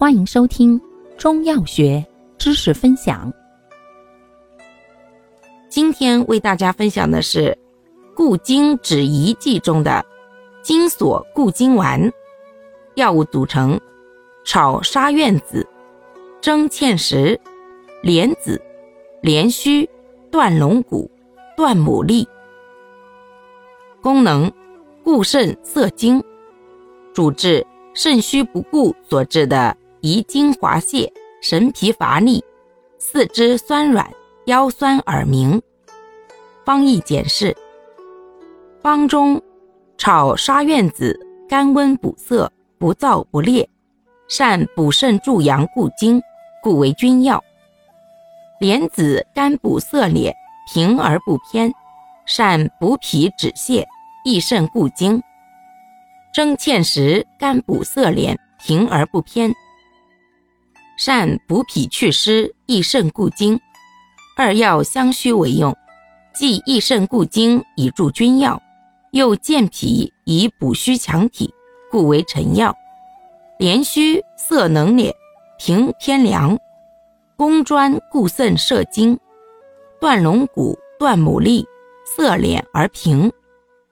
欢迎收听中药学知识分享。今天为大家分享的是固精止遗剂中的金锁固精丸。药物组成：炒沙苑子、蒸芡实、莲子、莲须、断龙骨、断牡蛎。功能：固肾涩精，主治肾虚不固所致的遗精滑泄、神疲乏力、四肢酸软、腰酸耳鸣。方义简释：方中炒沙苑子，甘温补涩。不燥不烈，善补肾助阳固精，故为君药。莲子甘补涩敛，平而不偏，善补脾止泻，益肾固精。蒸芡实甘补涩敛，平而不偏，善补脾祛湿，益肾固精。二药相须为用，既益肾固精以助君药，又健脾以补虚强体。故为臣药，连须涩能敛，平偏凉，功专固肾摄精。断龙骨、断牡蛎，色敛而平，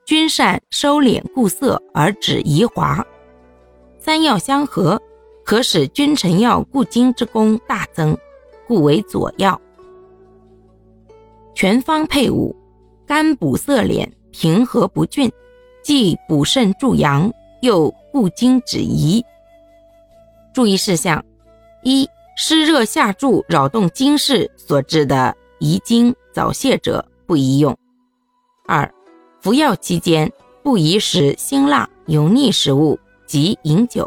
君善收敛固涩而止遗滑。三药相合，可使君臣药固精之功大增，故为佐药。全方配伍，甘补色敛，平和不峻，既补肾助阳。又固精止遗。注意事项：一、湿热下注扰动经室所致的遗精早泄者不宜用；二、服药期间不宜食辛辣油腻食物及饮酒；